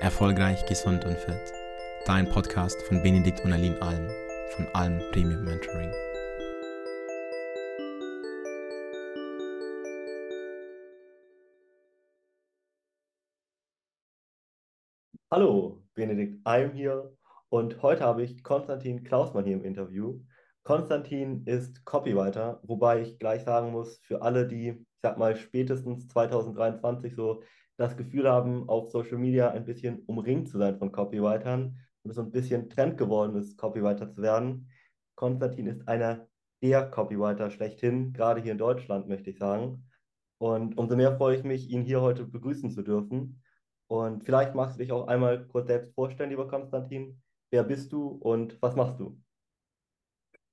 Erfolgreich, gesund und fit. Dein Podcast von Benedikt und Aline Alm von Alm Premium Mentoring. Hallo, Benedikt Alm hier und heute habe ich Konstantin Klausmann hier im Interview. Konstantin ist Copywriter, wobei ich gleich sagen muss, für alle, die, ich sag mal, spätestens 2023 so das Gefühl haben, auf Social Media ein bisschen umringt zu sein von Copywritern und es so ein bisschen Trend geworden ist, Copywriter zu werden. Konstantin ist einer der Copywriter schlechthin, gerade hier in Deutschland, möchte ich sagen. Und umso mehr freue ich mich, ihn hier heute begrüßen zu dürfen. Und vielleicht magst du dich auch einmal kurz selbst vorstellen, lieber Konstantin. Wer bist du und was machst du?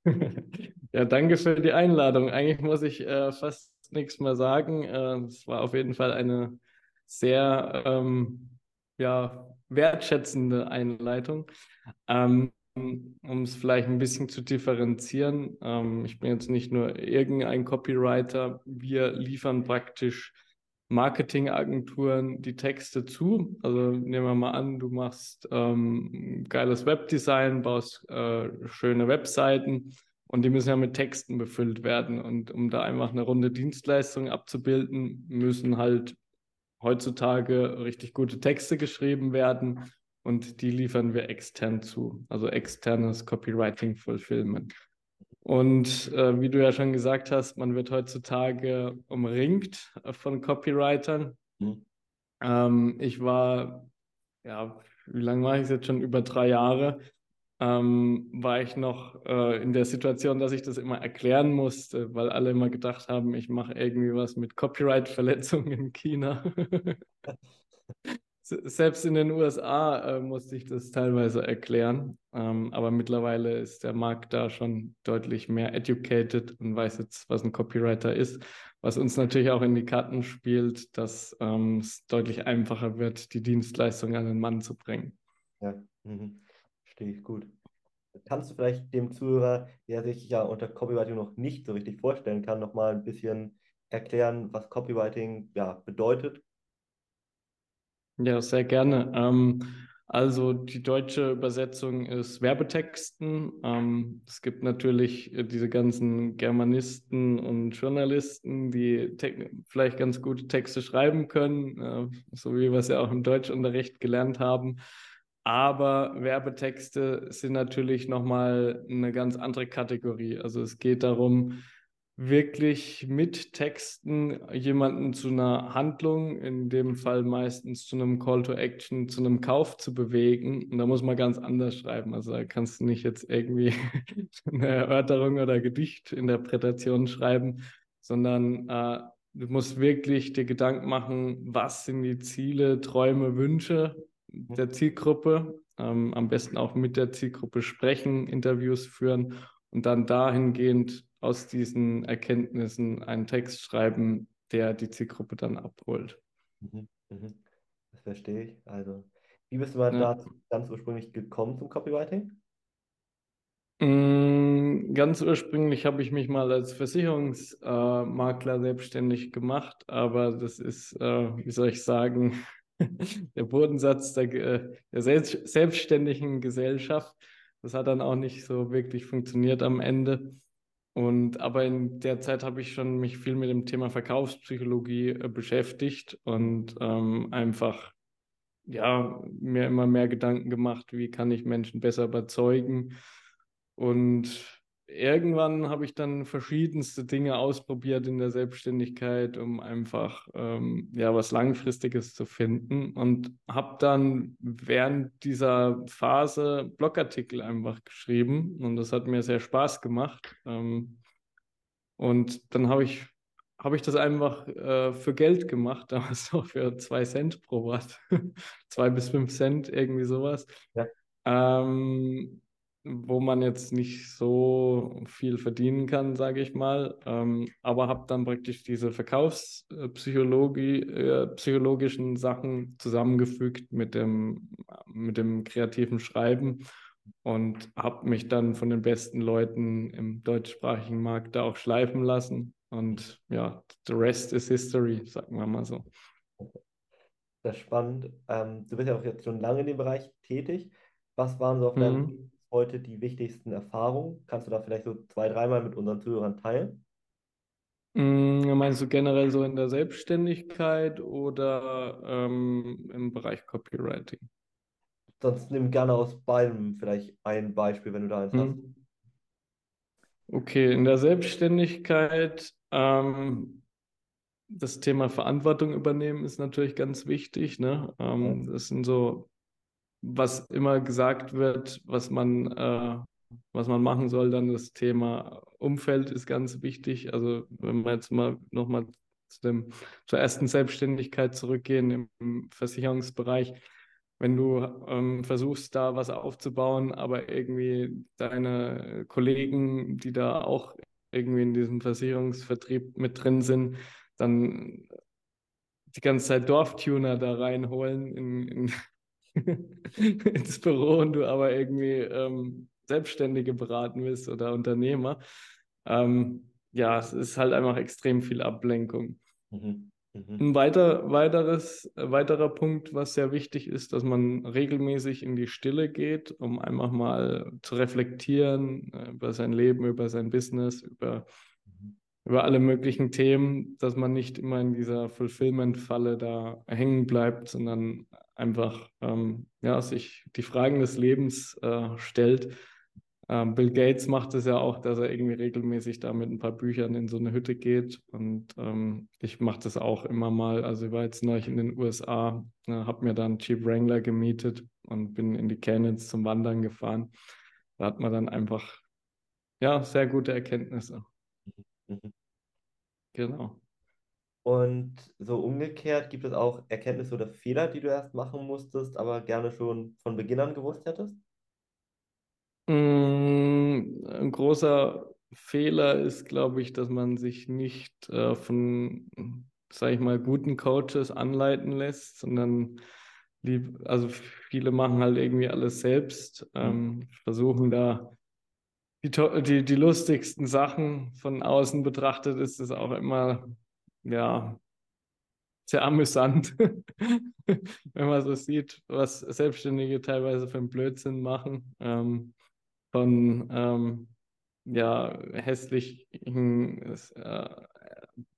Ja, danke für die Einladung. Eigentlich muss ich äh, fast nichts mehr sagen. Äh, es war auf jeden Fall eine sehr ähm, ja, wertschätzende Einleitung. Ähm, um es vielleicht ein bisschen zu differenzieren, ähm, ich bin jetzt nicht nur irgendein Copywriter, wir liefern praktisch Marketingagenturen die Texte zu. Also nehmen wir mal an, du machst ähm, geiles Webdesign, baust äh, schöne Webseiten und die müssen ja mit Texten befüllt werden. Und um da einfach eine runde Dienstleistung abzubilden, müssen halt heutzutage richtig gute Texte geschrieben werden und die liefern wir extern zu, also externes Copywriting Fulfillment. Und äh, wie du ja schon gesagt hast, man wird heutzutage umringt von Copywritern. Mhm. Ähm, ich war, ja, wie lange war ich es jetzt schon? Über drei Jahre ähm, war ich noch äh, in der Situation, dass ich das immer erklären musste, weil alle immer gedacht haben, ich mache irgendwie was mit Copyright-Verletzungen in China. Selbst in den USA äh, musste ich das teilweise erklären, ähm, aber mittlerweile ist der Markt da schon deutlich mehr educated und weiß jetzt, was ein Copywriter ist, was uns natürlich auch in die Karten spielt, dass ähm, es deutlich einfacher wird, die Dienstleistung an den Mann zu bringen. Ja, mhm. Verstehe ich gut. Kannst du vielleicht dem Zuhörer, der sich ja unter Copywriting noch nicht so richtig vorstellen kann, nochmal ein bisschen erklären, was Copywriting ja, bedeutet? Ja, sehr gerne. Ähm, also die deutsche Übersetzung ist Werbetexten. Ähm, es gibt natürlich diese ganzen Germanisten und Journalisten, die vielleicht ganz gute Texte schreiben können, äh, so wie wir es ja auch im Deutschunterricht gelernt haben. Aber Werbetexte sind natürlich nochmal eine ganz andere Kategorie. Also es geht darum, wirklich mit Texten jemanden zu einer Handlung, in dem Fall meistens zu einem Call to Action, zu einem Kauf zu bewegen. Und da muss man ganz anders schreiben. Also da kannst du nicht jetzt irgendwie eine Erörterung oder Gedichtinterpretation schreiben, sondern äh, du musst wirklich dir Gedanken machen, was sind die Ziele, Träume, Wünsche der Zielgruppe, ähm, am besten auch mit der Zielgruppe sprechen, Interviews führen und dann dahingehend aus diesen Erkenntnissen einen Text schreiben, der die Zielgruppe dann abholt. Mhm, mhm. Das verstehe ich. Also, wie bist du mal ja. dazu ganz ursprünglich gekommen zum Copywriting? Mm, ganz ursprünglich habe ich mich mal als Versicherungsmakler selbstständig gemacht, aber das ist, äh, wie soll ich sagen, der Bodensatz der, äh, der selbstständigen Gesellschaft. Das hat dann auch nicht so wirklich funktioniert am Ende. Und aber in der Zeit habe ich schon mich viel mit dem Thema Verkaufspsychologie äh, beschäftigt und ähm, einfach ja mir immer mehr Gedanken gemacht, wie kann ich Menschen besser überzeugen. Und irgendwann habe ich dann verschiedenste Dinge ausprobiert in der Selbstständigkeit, um einfach ähm, ja was Langfristiges zu finden und habe dann während dieser Phase Blogartikel einfach geschrieben und das hat mir sehr Spaß gemacht. Ähm, und dann habe ich habe ich das einfach äh, für Geld gemacht, damals noch für zwei Cent pro Wort, zwei bis fünf Cent, irgendwie sowas. Ja. Ähm, wo man jetzt nicht so viel verdienen kann, sage ich mal. Ähm, aber habe dann praktisch diese Verkaufspsychologie, äh, psychologischen Sachen zusammengefügt mit dem, mit dem kreativen Schreiben und habe mich dann von den besten Leuten im deutschsprachigen Markt da auch schleifen lassen. Und ja, the rest is history, sagen wir mal so. Das ist spannend. Ähm, du bist ja auch jetzt schon lange in dem Bereich tätig. Was waren so auf deinem Mhm. Heute die wichtigsten Erfahrungen? Kannst du da vielleicht so zwei, dreimal mit unseren Zuhörern teilen? Mm, Meinst du generell so in der Selbstständigkeit oder ähm, im Bereich Copywriting? Sonst nimm gerne aus beidem vielleicht ein Beispiel, wenn du da eins hast. Hm. Okay, in der Selbstständigkeit, ähm, das Thema Verantwortung übernehmen ist natürlich ganz wichtig, ne? Ähm, das sind so, was immer gesagt wird, was man, äh, was man machen soll, dann das Thema Umfeld ist ganz wichtig. Also wenn wir jetzt mal nochmal zu zur ersten Selbstständigkeit zurückgehen im Versicherungsbereich, wenn du ähm, versuchst, da was aufzubauen, aber irgendwie deine Kollegen, die da auch irgendwie in diesem Versicherungsvertrieb mit drin sind, dann die ganze Zeit Dorftuner da reinholen in, in, ins Büro und du aber irgendwie ähm, Selbstständige beraten willst oder Unternehmer. Ähm, ja, es ist halt einfach extrem viel Ablenkung. Mhm. Mhm. Ein weiter, weiteres, weiterer Punkt, was sehr wichtig ist, dass man regelmäßig in die Stille geht, um einfach mal zu reflektieren äh, über sein Leben, über sein Business, über, Mhm. über alle möglichen Themen, dass man nicht immer in dieser Fulfillment-Falle da hängen bleibt, sondern einfach ähm, ja, sich die Fragen des Lebens äh, stellt. Ähm, Bill Gates macht es ja auch, dass er irgendwie regelmäßig da mit ein paar Büchern in so eine Hütte geht. Und ähm, ich mache das auch immer mal. Also ich war jetzt neulich in den USA, äh, habe mir dann Jeep Wrangler gemietet und bin in die Canyons zum Wandern gefahren. Da hat man dann einfach ja sehr gute Erkenntnisse. Mhm. Genau. Und so umgekehrt gibt es auch Erkenntnisse oder Fehler, die du erst machen musstest, aber gerne schon von Beginn an gewusst hättest? Mm, Ein großer Fehler ist, glaube ich, dass man sich nicht äh, von, sage ich mal, guten Coaches anleiten lässt, sondern lieb, also viele machen halt irgendwie alles selbst, ähm, versuchen da die, die, die lustigsten Sachen von außen betrachtet, ist es auch immer, ja, sehr amüsant, wenn man so sieht, was Selbstständige teilweise für einen Blödsinn machen. Ähm, von ähm, ja, hässlichen äh,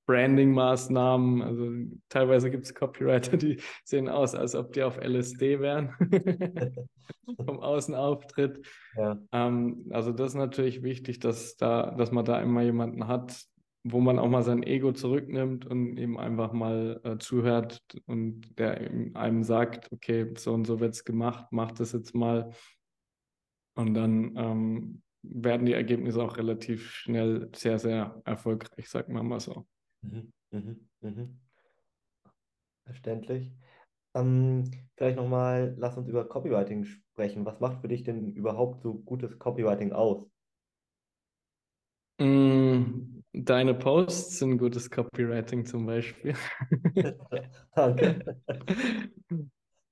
Branding-Maßnahmen. Also teilweise gibt es Copywriter, die sehen aus, als ob die auf LSD wären vom Außenauftritt. Ja. Ähm, also das ist natürlich wichtig, dass da, dass man da immer jemanden hat, wo man auch mal sein Ego zurücknimmt und eben einfach mal äh, zuhört und der einem sagt, okay, so und so wird es gemacht, mach das jetzt mal. Und dann ähm, werden die Ergebnisse auch relativ schnell sehr, sehr erfolgreich, sagen wir mal so. Mhm. Mhm. Mhm. Verständlich. Ähm, vielleicht nochmal, lass uns über Copywriting sprechen. Was macht für dich denn überhaupt so gutes Copywriting aus? Mm, Deine Posts sind gutes Copywriting zum Beispiel. Danke.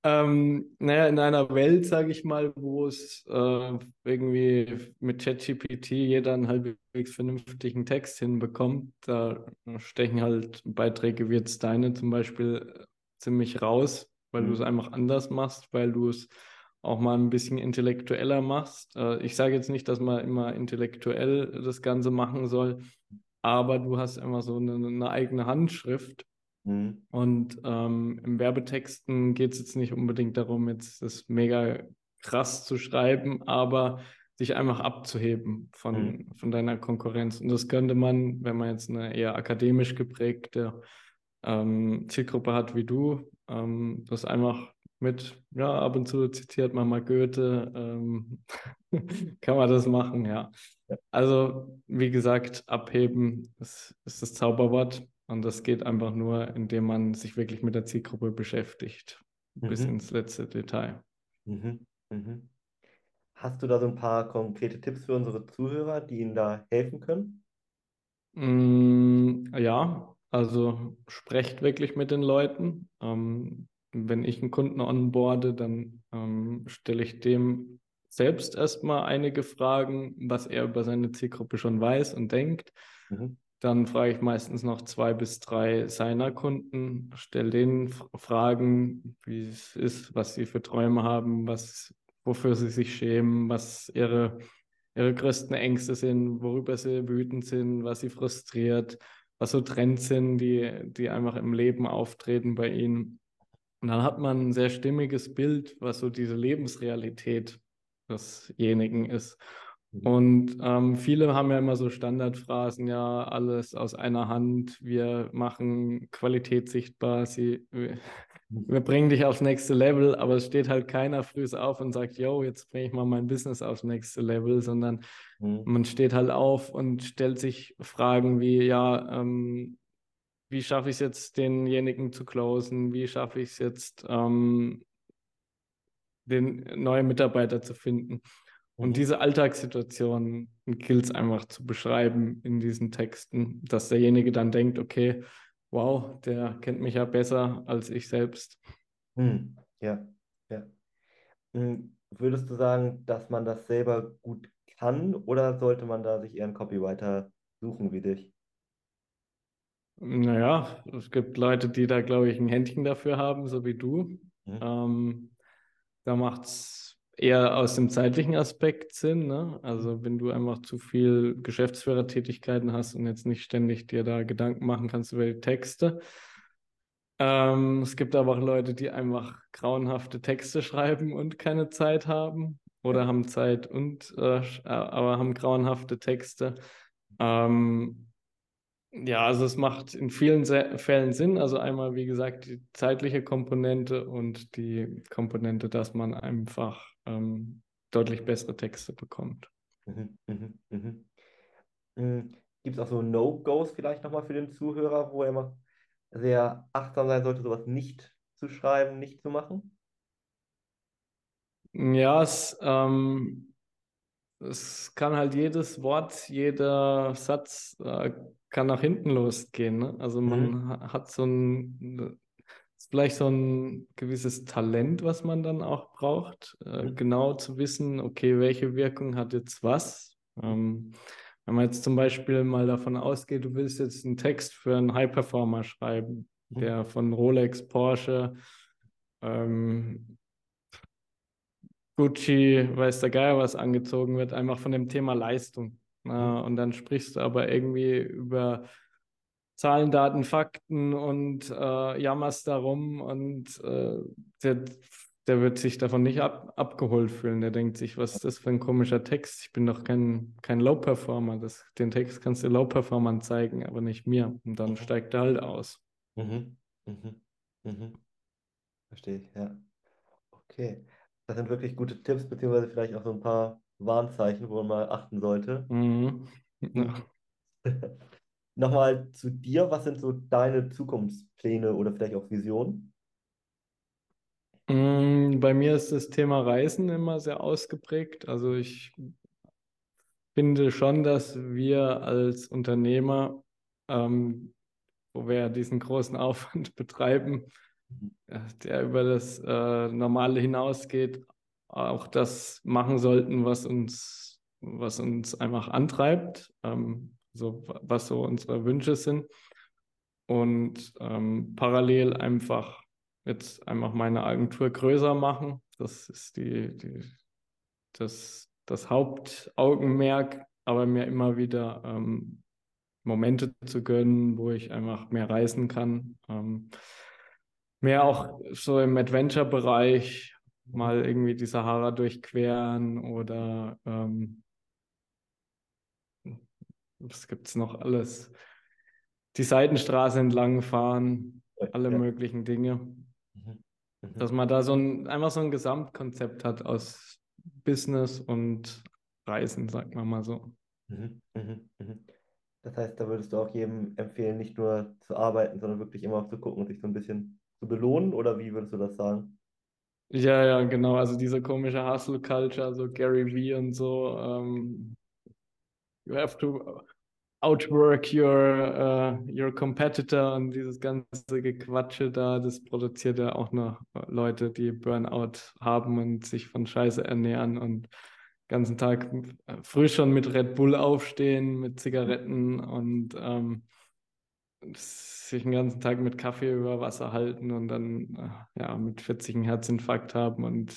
Ähm, naja, in einer Welt, sage ich mal, wo es äh, irgendwie mit ChatGPT jeder einen halbwegs vernünftigen Text hinbekommt, da stechen halt Beiträge wie jetzt deine zum Beispiel ziemlich raus, weil du es Mhm. einfach anders machst, weil du es auch mal ein bisschen intellektueller machst. Äh, ich sage jetzt nicht, dass man immer intellektuell das Ganze machen soll, aber du hast immer so eine, eine eigene Handschrift. Mhm. Und ähm, im Werbetexten geht es jetzt nicht unbedingt darum, jetzt das mega krass zu schreiben, aber sich einfach abzuheben von, von deiner Konkurrenz. Und das könnte man, wenn man jetzt eine eher akademisch geprägte ähm, Zielgruppe hat wie du, ähm, das einfach mit, ja, ab und zu zitiert man mal Goethe, ähm, kann man das machen, ja. Also, wie gesagt, abheben ist, ist das Zauberwort. Und das geht einfach nur, indem man sich wirklich mit der Zielgruppe beschäftigt, bis Mhm. ins letzte Detail. Mhm. Mhm. Hast du da so ein paar konkrete Tipps für unsere Zuhörer, die ihnen da helfen können? Mm, ja, also sprecht wirklich mit den Leuten. Ähm, wenn ich einen Kunden onboarde, dann ähm, stelle ich dem selbst erstmal einige Fragen, was er über seine Zielgruppe schon weiß und denkt. Mhm. dann frage ich meistens noch zwei bis drei seiner Kunden, stelle denen Fragen, wie es ist, was sie für Träume haben, was, wofür sie sich schämen, was ihre, ihre größten Ängste sind, worüber sie wütend sind, was sie frustriert, was so Trends sind, die, die einfach im Leben auftreten bei ihnen. Und dann hat man ein sehr stimmiges Bild, was so diese Lebensrealität desjenigen ist. Mhm. Und ähm, viele haben ja immer so Standardphrasen, ja, alles aus einer Hand, wir machen Qualität sichtbar, sie, wir, mhm. wir bringen dich aufs nächste Level, aber es steht halt keiner früh auf und sagt, yo, jetzt bringe ich mal mein Business aufs nächste Level, sondern mhm. man steht halt auf und stellt sich Fragen wie, ja, ähm, wie schaffe ich es jetzt, denjenigen zu closen? Wie schaffe ich es jetzt, ähm, den neuen Mitarbeiter zu finden? Und diese Alltagssituation gilt es einfach zu beschreiben in diesen Texten, dass derjenige dann denkt, okay, wow, der kennt mich ja besser als ich selbst. Hm, ja, ja. Hm, würdest du sagen, dass man das selber gut kann oder sollte man da sich eher einen Copywriter suchen wie dich? Naja, es gibt Leute, die da, glaube ich, ein Händchen dafür haben, so wie du. Mhm. Ähm, da macht es eher aus dem zeitlichen Aspekt Sinn. Ne? Also wenn du einfach zu viel Geschäftsführertätigkeiten hast und jetzt nicht ständig dir da Gedanken machen kannst über die Texte. Ähm, es gibt aber auch Leute, die einfach grauenhafte Texte schreiben und keine Zeit haben oder haben Zeit und äh, aber haben grauenhafte Texte. Ähm, ja, also es macht in vielen Fällen Sinn. Also einmal, wie gesagt, die zeitliche Komponente und die Komponente, dass man einfach ähm, deutlich bessere Texte bekommt. Mhm, mhm, mhm. mhm. Gibt es auch so No-Gos vielleicht nochmal für den Zuhörer, wo er immer sehr achtsam sein sollte, sowas nicht zu schreiben, nicht zu machen? Ja, es, ähm, es kann halt jedes Wort, jeder Satz äh, kann nach hinten losgehen. Ne? Also man mhm. hat so ein ist vielleicht so ein gewisses Talent, was man dann auch braucht, äh, mhm. genau zu wissen, okay, welche Wirkung hat jetzt was. Ähm, wenn man jetzt zum Beispiel mal davon ausgeht, du willst jetzt einen Text für einen High-Performer schreiben, mhm. der von Rolex, Porsche, ähm, Gucci, weiß der Geier was angezogen wird, einfach von dem Thema Leistung. Mhm. Äh, und dann sprichst du aber irgendwie über Zahlen, Daten, Fakten und äh, jammerst darum und äh, der, der wird sich davon nicht ab, abgeholt fühlen. Der denkt sich, was ist das für ein komischer Text? Ich bin doch kein, kein Low-Performer. Den Text kannst du Low-Performern zeigen, aber nicht mir. Und dann mhm. steigt er halt aus. Mhm. Mhm. Mhm. Verstehe ich, ja. Okay. Das sind wirklich gute Tipps, beziehungsweise vielleicht auch so ein paar Warnzeichen, wo man mal achten sollte. Mhm. Ja. Nochmal zu dir, was sind so deine Zukunftspläne oder vielleicht auch Visionen? Mm, bei mir ist das Thema Reisen immer sehr ausgeprägt. Also ich finde schon, dass wir als Unternehmer, ähm, wo wir diesen großen Aufwand betreiben, mhm. der über das äh, Normale hinausgeht, auch das machen sollten, was uns, was uns einfach antreibt. Ähm, so was so unsere Wünsche sind. Und ähm, parallel einfach jetzt einfach meine Agentur größer machen. Das ist die, die das, das Hauptaugenmerk, aber mir immer wieder ähm, Momente zu gönnen, wo ich einfach mehr reisen kann. Ähm, mehr auch so im Adventure-Bereich mal irgendwie die Sahara durchqueren oder ähm, was gibt es noch alles? Die Seitenstraße entlang fahren, alle ja. möglichen Dinge. Mhm. Mhm. Dass man da so ein, einfach so ein Gesamtkonzept hat aus Business und Reisen, sagt man mal so. Mhm. Das heißt, da würdest du auch jedem empfehlen, nicht nur zu arbeiten, sondern wirklich immer zu gucken und sich so ein bisschen zu belohnen, oder wie würdest du das sagen? Ja, ja, genau. Also diese komische Hustle Culture, so Gary Vee und so, ähm, you have to outwork your, uh, your competitor und dieses ganze Gequatsche da, das produziert ja auch noch Leute, die Burnout haben und sich von Scheiße ernähren und ganzen Tag früh schon mit Red Bull aufstehen, mit Zigaretten und ähm, sich den ganzen Tag mit Kaffee über Wasser halten und dann äh, ja mit 40 einen Herzinfarkt haben und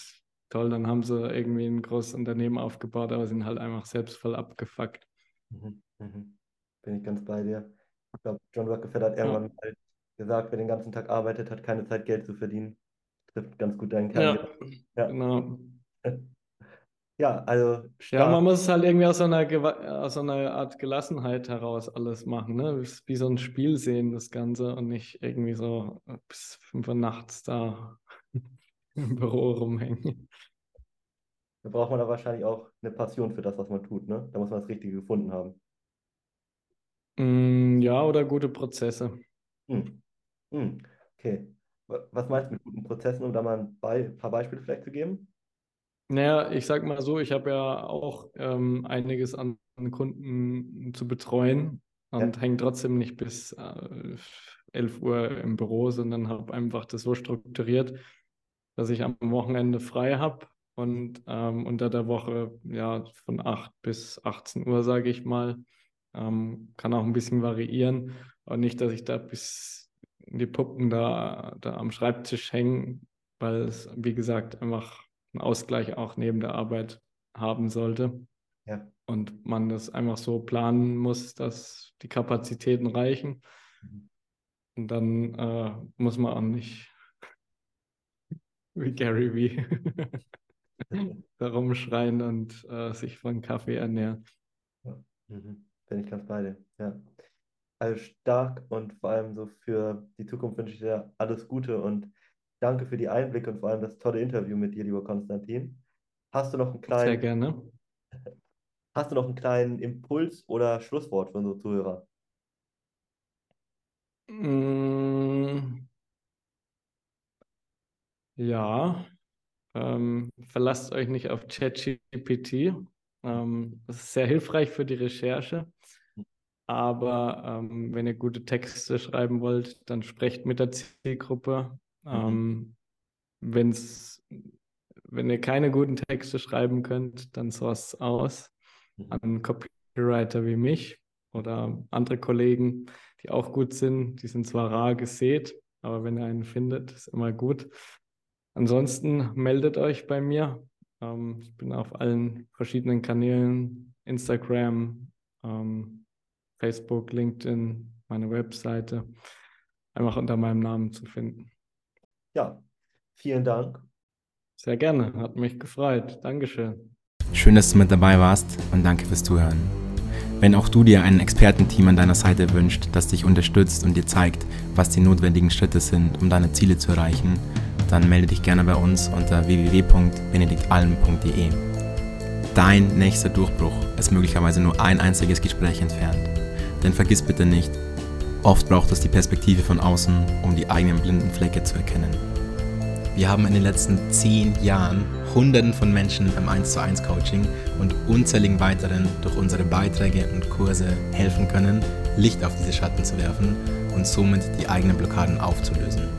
toll, dann haben sie irgendwie ein großes Unternehmen aufgebaut, aber sind halt einfach selbst voll abgefuckt. Mhm. Mhm. Bin ich ganz bei dir. Ich glaube, John Rockefeller hat irgendwann ja. halt gesagt, wer den ganzen Tag arbeitet, hat keine Zeit, Geld zu verdienen. Trifft ganz gut deinen Kern. Ja, ja, genau. Ja, also stark. Ja, man muss es halt irgendwie aus so einer, aus so einer Art Gelassenheit heraus alles machen, ne? Wie so ein Spiel sehen, das Ganze, und nicht irgendwie so bis 5 Uhr nachts da im Büro rumhängen. Da braucht man da wahrscheinlich auch eine Passion für das, was man tut, ne? Da muss man das Richtige gefunden haben. Mm, ja, oder gute Prozesse. Hm. Hm. Okay. Was meinst du mit guten Prozessen, um da mal ein paar Beispiele vielleicht zu geben? Naja, ich sag mal so, ich habe ja auch ähm, einiges an Kunden zu betreuen und ja. hänge trotzdem nicht bis äh, 11 Uhr im Büro, sondern habe einfach das so strukturiert, dass ich am Wochenende frei habe und ähm, unter der Woche ja von 8 bis 18 Uhr, sage ich mal. Ähm, kann auch ein bisschen variieren und nicht, dass ich da bis die Puppen da, da am Schreibtisch hängen, weil es, wie gesagt, einfach einen Ausgleich auch neben der Arbeit haben sollte. Ja. Und man das einfach so planen muss, dass die Kapazitäten reichen. Mhm. Und dann äh, muss man auch nicht wie Gary wie da rumschreien und äh, sich von Kaffee ernähren. Ja. Mhm. Bin ich ganz bei dir. Ja. Also stark und vor allem so für die Zukunft wünsche ich dir alles Gute und Danke für die Einblicke und vor allem das tolle Interview mit dir, lieber Konstantin. Hast du noch einen kleinen, Sehr gerne. Hast du noch einen kleinen Impuls oder Schlusswort für unsere Zuhörer? Mm, ja, ähm, verlasst euch nicht auf ChatGPT. Ähm, das ist sehr hilfreich für die Recherche. Aber ähm, wenn ihr gute Texte schreiben wollt, dann sprecht mit der Zielgruppe, Mhm. Ähm, wenn's, wenn ihr keine guten Texte schreiben könnt, dann source aus mhm. an Copywriter wie mich oder andere Kollegen, die auch gut sind. Die sind zwar rar gesät, aber wenn ihr einen findet, ist immer gut. Ansonsten meldet euch bei mir. Ähm, ich bin auf allen verschiedenen Kanälen, Instagram, ähm, Facebook, LinkedIn, meine Webseite, einfach unter meinem Namen zu finden. Ja, vielen Dank. Sehr gerne, hat mich gefreut. Dankeschön. Schön, dass du mit dabei warst und danke fürs Zuhören. Wenn auch du dir ein Expertenteam an deiner Seite wünscht, das dich unterstützt und dir zeigt, was die notwendigen Schritte sind, um deine Ziele zu erreichen, dann melde dich gerne bei uns unter www.benediktalm.de. Dein nächster Durchbruch ist möglicherweise nur ein einziges Gespräch entfernt. Denn vergiss bitte nicht, Oft braucht es die Perspektive von außen, um die eigenen blinden Flecke zu erkennen. Wir haben in den letzten zehn Jahren Hunderten von Menschen im 1 zu 1 Coaching und unzähligen weiteren durch unsere Beiträge und Kurse helfen können, Licht auf diese Schatten zu werfen und somit die eigenen Blockaden aufzulösen.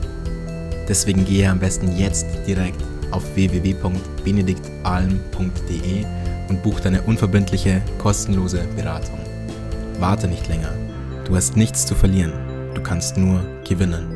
Deswegen gehe am besten jetzt direkt auf www.benediktalm.de und buch deine unverbindliche, kostenlose Beratung. Warte nicht länger Du hast nichts zu verlieren, du kannst nur gewinnen.